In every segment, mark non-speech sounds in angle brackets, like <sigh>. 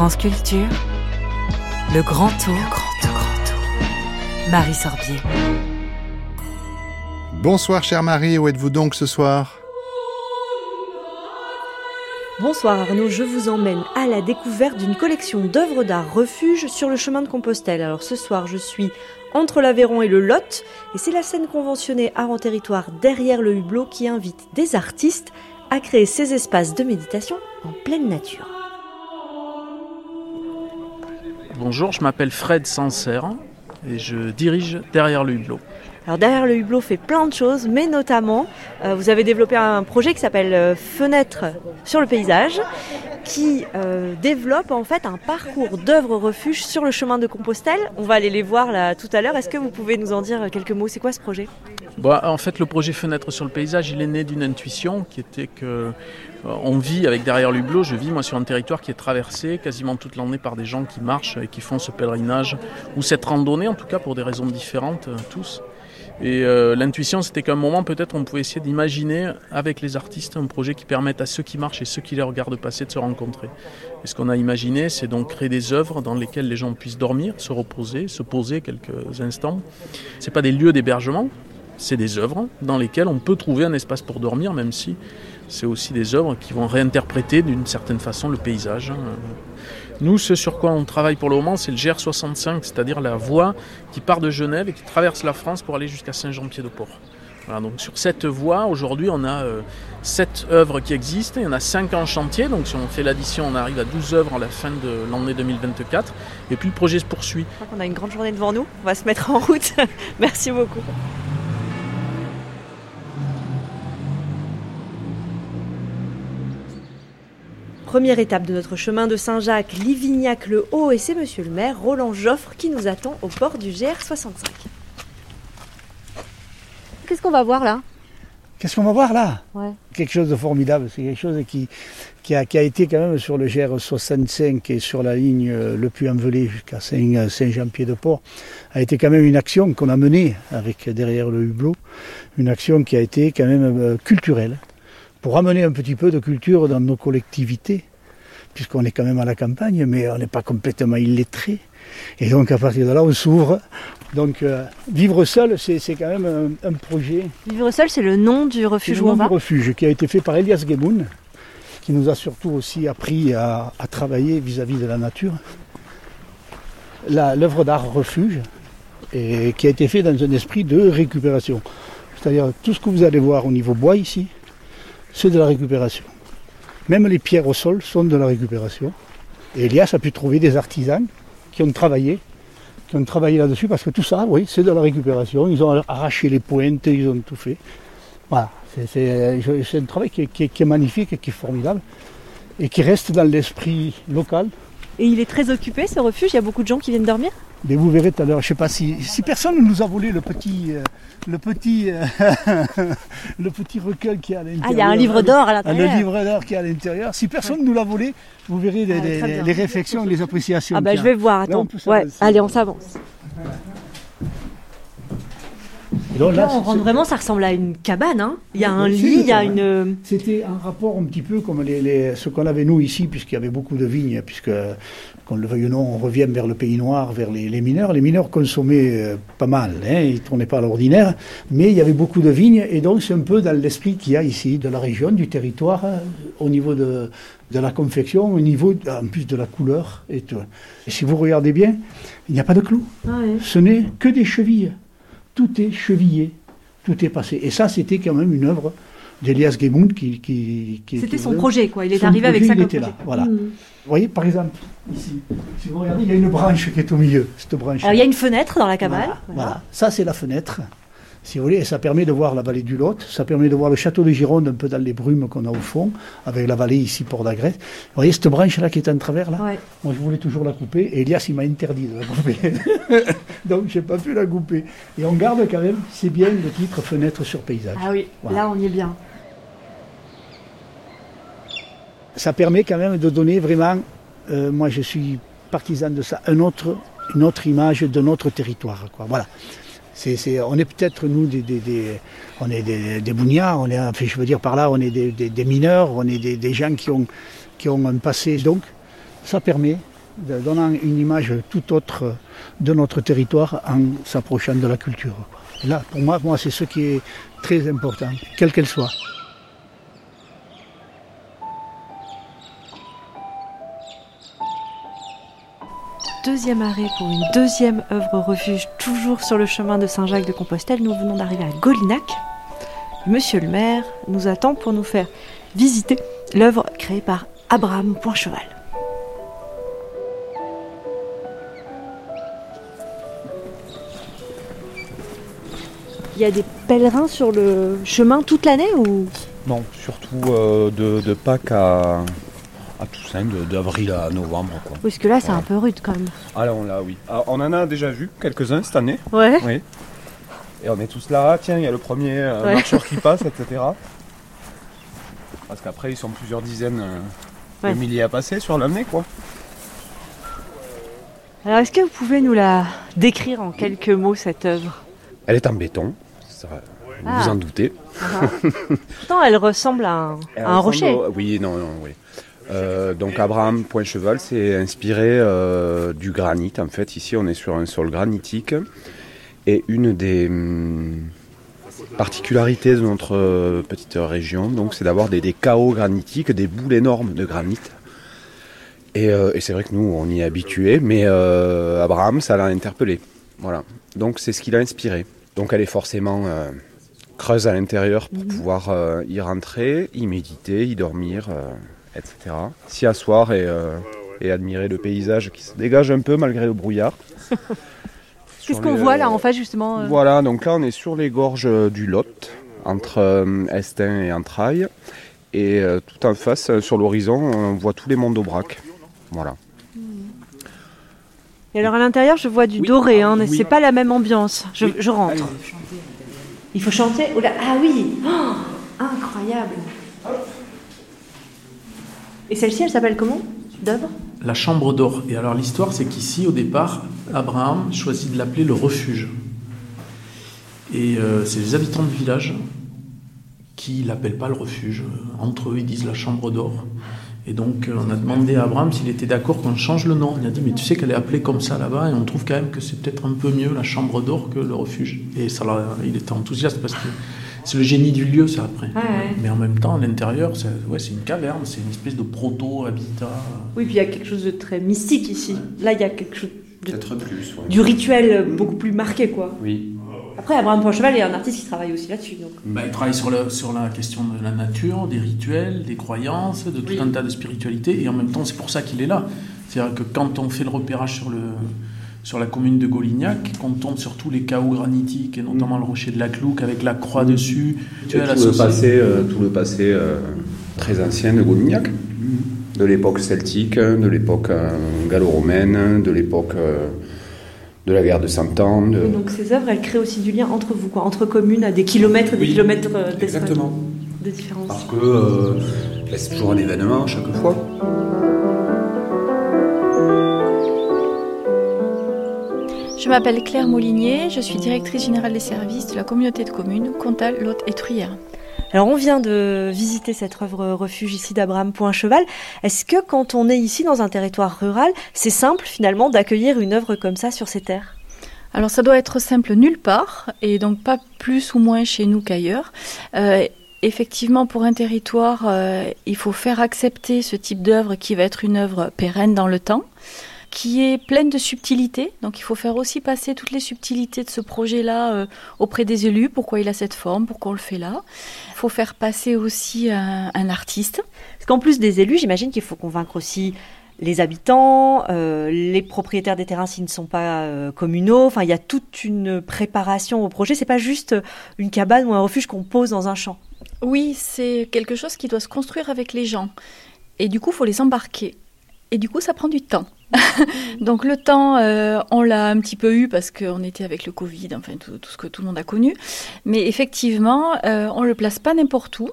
France Culture, le grand tour, grand tour, grand tour. Marie Sorbier. Bonsoir chère Marie, où êtes-vous donc ce soir? Bonsoir Arnaud, je vous emmène à la découverte d'une collection d'œuvres d'art refuge sur le chemin de Compostelle. Alors ce soir, je suis entre l'Aveyron et le Lot, et c'est la scène conventionnée Art en territoire derrière le hublot qui invite des artistes à créer ces espaces de méditation en pleine nature. Bonjour, je m'appelle Fred Sancerre et je dirige derrière le hublot. Alors derrière le hublot fait plein de choses, mais notamment euh, vous avez développé un projet qui s'appelle euh, Fenêtre sur le paysage, qui euh, développe en fait un parcours d'œuvres refuges sur le chemin de Compostelle. On va aller les voir là tout à l'heure. Est-ce que vous pouvez nous en dire quelques mots? C'est quoi ce projet? Bah, En fait, le projet Fenêtre sur le paysage, il est né d'une intuition qui était que on vit avec derrière l'hublot, je vis moi sur un territoire qui est traversé quasiment toute l'année par des gens qui marchent et qui font ce pèlerinage ou cette randonnée en tout cas pour des raisons différentes tous. Et euh, l'intuition, c'était qu'à un moment, peut-être, on pouvait essayer d'imaginer avec les artistes un projet qui permette à ceux qui marchent et ceux qui les regardent passer de se rencontrer. Et ce qu'on a imaginé, c'est donc créer des œuvres dans lesquelles les gens puissent dormir, se reposer, se poser quelques instants. C'est pas des lieux d'hébergement, c'est des œuvres dans lesquelles on peut trouver un espace pour dormir, même si c'est aussi des œuvres qui vont réinterpréter d'une certaine façon le paysage. Nous, ce sur quoi on travaille pour le moment, c'est le GR65, c'est-à-dire la voie qui part de Genève et qui traverse la France pour aller jusqu'à Saint-Jean-Pied-de-Port. Voilà, donc sur cette voie, aujourd'hui, on a euh, 7 œuvres qui existent, il y en a 5 en chantier, donc si on fait l'addition, on arrive à 12 œuvres à la fin de l'année 2024, et puis le projet se poursuit. Qu'on a une grande journée devant nous, on va se mettre en route. <laughs> Merci beaucoup. Première étape de notre chemin de Saint-Jacques, Livignac-le-Haut, et c'est monsieur le maire, Roland Joffre, qui nous attend au port du GR65. Qu'est-ce qu'on va voir là? Qu'est-ce qu'on va voir là? Ouais. Quelque chose de formidable. C'est quelque chose qui, qui, a, qui a été quand même sur le GR65 et sur la ligne euh, Le Puy-en-Velay jusqu'à Saint- Saint-Jean-Pied-de-Port, a été quand même une action qu'on a menée avec derrière le hublot, une action qui a été quand même euh, culturelle, pour amener un petit peu de culture dans nos collectivités, puisqu'on est quand même à la campagne, mais on n'est pas complètement illettré. Et donc à partir de là, on s'ouvre. Donc euh, vivre seul, c'est quand même un, un projet Vivre seul, c'est le nom du refuge où on va refuge qui a été fait par Elias Gemoun, qui nous a surtout aussi appris à, à travailler vis-à-vis de la nature. L'œuvre d'art refuge, et qui a été fait dans un esprit de récupération. C'est-à-dire tout ce que vous allez voir au niveau bois ici, c'est de la récupération. Même les pierres au sol sont de la récupération. Et Elias a pu trouver des artisans qui ont travaillé, qui ont travaillé là-dessus, parce que tout ça, oui, c'est de la récupération. Ils ont arraché les pointes, ils ont tout fait. Voilà, c'est- un travail qui qui est magnifique et qui est formidable, et qui reste dans l'esprit local. Et il est très occupé ce refuge, il y a beaucoup de gens qui viennent dormir? Mais vous verrez tout à l'heure, je ne sais pas si, si personne ne nous a volé le petit, euh, le petit, euh, <laughs> le petit recueil qui est à l'intérieur. Ah, il y a un livre d'or à Ah, Le l'intérieur. livre d'or qui est à l'intérieur. Si personne ne nous l'a volé, vous verrez les, Ah, les- très bien. les réflexions, les appréciations. Ah bah qu'il je vais voir, Là, attends. on peut Ouais, allez, on s'avance. Et donc là, Là, on rentre vraiment, ça ressemble à une cabane. Hein. Il y a Oui, un lit, il y a une une... C'était un rapport un petit peu comme les, les- ce qu'on avait nous ici, puisqu'il y avait beaucoup de vignes, puisque, qu'on le veuille ou non, on revient vers le pays noir, vers les, les mineurs. Les mineurs consommaient euh, pas mal, hein, ils ne tournaient pas à l'ordinaire, mais il y avait beaucoup de vignes, et donc c'est un peu dans l'esprit qu'il y a ici, de la région, du territoire, euh, au niveau de, de la confection, au niveau, en plus de la couleur. Et, tout. et si vous regardez bien, il n'y a pas de clous. Ce n'est que des chevilles. Tout est chevillé, tout est passé. Et ça, c'était quand même une œuvre d'Elias Gemound qui, qui, qui- C'était son projet, quoi. Il est Son arrivé avec ça il était là, voilà. Mhm. Vous voyez, par exemple, ici, si vous regardez, il y a une branche qui est au milieu, cette branche. Alors, il y a une fenêtre dans la cabane. Voilà, Voilà. voilà. Ça, c'est la fenêtre. Si vous voulez, et ça permet de voir la vallée du Lot, ça permet de voir le château de Gironde un peu dans les brumes qu'on a au fond, avec la vallée ici, Port d'Agresse. Vous voyez cette branche-là qui est en travers, là Ouais. Moi, je voulais toujours la couper, et Elias, il m'a interdit de la couper. <laughs> Donc, j'ai pas pu la couper. Et on garde quand même, c'est bien le titre Fenêtre sur paysage. Ah oui, Voilà. là, on y est bien. ça permet quand même de donner vraiment, euh, moi je suis partisan de ça, un autre, une autre image de notre territoire. Quoi. Voilà. On est peut-être nous des, on est des, enfin, je veux dire par là, on est des, mineurs, on est des, gens qui ont, un passé. Donc, ça permet donnant une image tout autre de notre territoire en s'approchant de la culture. Là, pour moi, moi c'est ce qui est très important, quelle qu'elle soit. Deuxième arrêt pour une deuxième œuvre refuge, toujours sur le chemin de Saint-Jacques de Compostelle. Nous venons d'arriver à Golinac. Monsieur le maire nous attend pour nous faire visiter l'œuvre créée par Abraham Poincheval. Il y a des pèlerins sur le chemin toute l'année ou? Non, surtout euh, de, de Pâques à, à Toussaint, de- d'avril à novembre. Quoi. Parce que là, c'est un peu rude quand même. Ah là, on l'a, oui. Ah, on en a déjà vu quelques-uns cette année. Ouais. Oui. Et on est tous là, tiens, il y a le premier euh, Ouais. marcheur qui <laughs> passe, etc. Parce qu'après, ils sont plusieurs dizaines euh, Ouais. de milliers à passer sur l'année, quoi. Alors, est-ce que vous pouvez nous la décrire en quelques mots, cette œuvre? Elle est en béton, ça, vous Ah. vous en doutez. Pourtant, elle ressemble à un, Elle à un ressemble rocher. au- Oui, non, non, oui. Euh, donc Abraham Point Cheval, c'est inspiré euh, du granit. En fait, ici, on est sur un sol granitique. Et une des hum, particularités de notre euh, petite région, donc, c'est d'avoir des, des chaos granitiques, des boules énormes de granit. Et, et c'est vrai que nous, on y est habitués, mais Abraham, ça l'a interpellé. Voilà. Donc, c'est ce qui l'a inspiré. Donc, elle est forcément creuse à l'intérieur pour pouvoir euh, y rentrer, y méditer, y dormir, etc. S'y asseoir et, euh, et admirer le paysage qui se dégage un peu malgré le brouillard. <laughs> Qu'est-ce qu'on voit là en face, justement euh Voilà, donc là on est sur les gorges euh, du Lot, entre euh, Estin et Entrailles. Et euh, tout en face, euh, sur l'horizon, on voit tous les monts d'Aubrac. Voilà. Et alors, à l'intérieur, je vois du Oui. doré, hein, mais Oui. c'est pas la même ambiance. Je, je rentre. Il faut chanter Oh là, Ah oui Oh, Incroyable Et celle-ci, elle s'appelle comment D'œuvre La chambre d'or. Et alors l'histoire, c'est qu'ici, au départ, Abraham choisit de l'appeler le refuge. Et euh, c'est les habitants du village qui l'appellent pas le refuge. Entre eux, ils disent la chambre d'or. Et donc, euh, on a demandé à Abraham s'il était d'accord qu'on change le nom. Il a dit, mais tu sais qu'elle est appelée comme ça là-bas, et on trouve quand même que c'est peut-être un peu mieux la chambre d'or que le refuge. Et ça, il était enthousiaste parce que c'est le génie du lieu, ça après. Mais en même temps, à l'intérieur, c'est ouais, une caverne, c'est une espèce de proto-habitat. Oui, puis il y a quelque chose de très mystique ici. Là, il y a quelque chose de- Peut-être plus. ouais. du rituel beaucoup plus marqué, quoi. Oui. Après, Abraham Poincheval est un artiste qui travaille aussi là-dessus. Bah, il travaille sur, le- sur la question de la nature, des rituels, des croyances, de tout un tas de spiritualités, et en même temps, c'est pour ça qu'il est là. C'est-à-dire que quand on fait le repérage sur, le, sur la commune de Golignac, qu'on tombe sur tous les chaos granitiques, et notamment le rocher de la Clouque avec la croix dessus, tu Et as tout, le passé, euh, tout le passé euh, très ancien de Golignac, de l'époque celtique, de l'époque euh, gallo-romaine, de l'époque euh, de la guerre de Cent Ans. de- Donc ces œuvres, elles créent aussi du lien entre vous, quoi, entre communes à des kilomètres et des Oui, kilomètres euh, d'espace, Exactement. de différence. Parce que euh, c'est toujours un événement à chaque fois. Je m'appelle Claire Molinier, je suis directrice générale des services de la communauté de communes Comtal, Lot et Truyère. Alors on vient de visiter cette œuvre refuge ici d'Abraham Poincheval. Est-ce que quand on est ici dans un territoire rural, c'est simple finalement d'accueillir une œuvre comme ça sur ces terres? Alors ça doit être simple nulle part, et donc pas plus ou moins chez nous qu'ailleurs. Euh, effectivement, pour un territoire, euh, il faut faire accepter ce type d'œuvre qui va être une œuvre pérenne dans le temps qui est pleine de subtilités. Donc il faut faire aussi passer toutes les subtilités de ce projet-là euh, auprès des élus, pourquoi il a cette forme, pourquoi on le fait là? Il faut faire passer aussi un, un artiste. Parce qu'en plus des élus, j'imagine qu'il faut convaincre aussi les habitants, euh, les propriétaires des terrains s'ils ne sont pas euh, communaux. Enfin, il y a toute une préparation au projet. C'est pas juste une cabane ou un refuge qu'on pose dans un champ. Oui, c'est quelque chose qui doit se construire avec les gens. Et du coup, il faut les embarquer. Et du coup, ça prend du temps. <laughs> Donc le temps, euh, on l'a un petit peu eu parce qu'on était avec le Covid, enfin tout, ce que tout le monde a connu. Mais effectivement, euh, on le place pas n'importe où.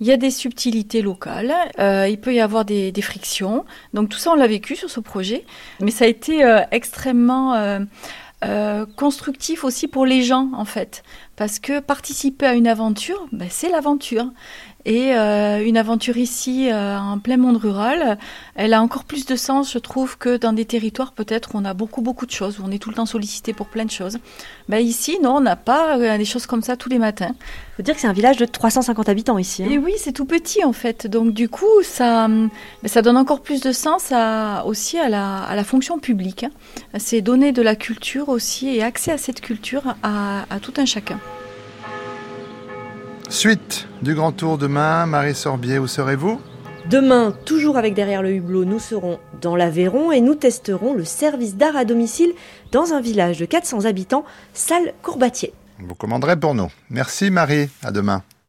Il y a des subtilités locales, euh, il peut y avoir des, frictions. Donc tout ça, on l'a vécu sur ce projet. Mais ça a été extrêmement constructif aussi pour les gens, en fait. parce que participer à une aventure, ben, c'est l'aventure. Et euh, une aventure ici, euh, en plein monde rural, elle a encore plus de sens, je trouve, que dans des territoires peut-être où on a beaucoup, beaucoup de choses, où on est tout le temps sollicité pour plein de choses. Ben, ici, non, on n'a pas euh, des choses comme ça tous les matins. Il faut dire que c'est un village de 350 habitants ici. hein. Et oui, c'est tout petit en fait. Donc du coup, ça, ben, ça donne encore plus de sens à, aussi à la, à la fonction publique. hein. C'est donner de la culture aussi et accès à cette culture à, à tout un chacun. Suite du grand tour demain, Marie Sorbier, où serez-vous? Demain, toujours avec derrière le hublot, nous serons dans l'Aveyron et nous testerons le service d'art à domicile dans un village de 400 habitants, Salle Courbatier. Vous commanderez pour nous. Merci Marie, à demain.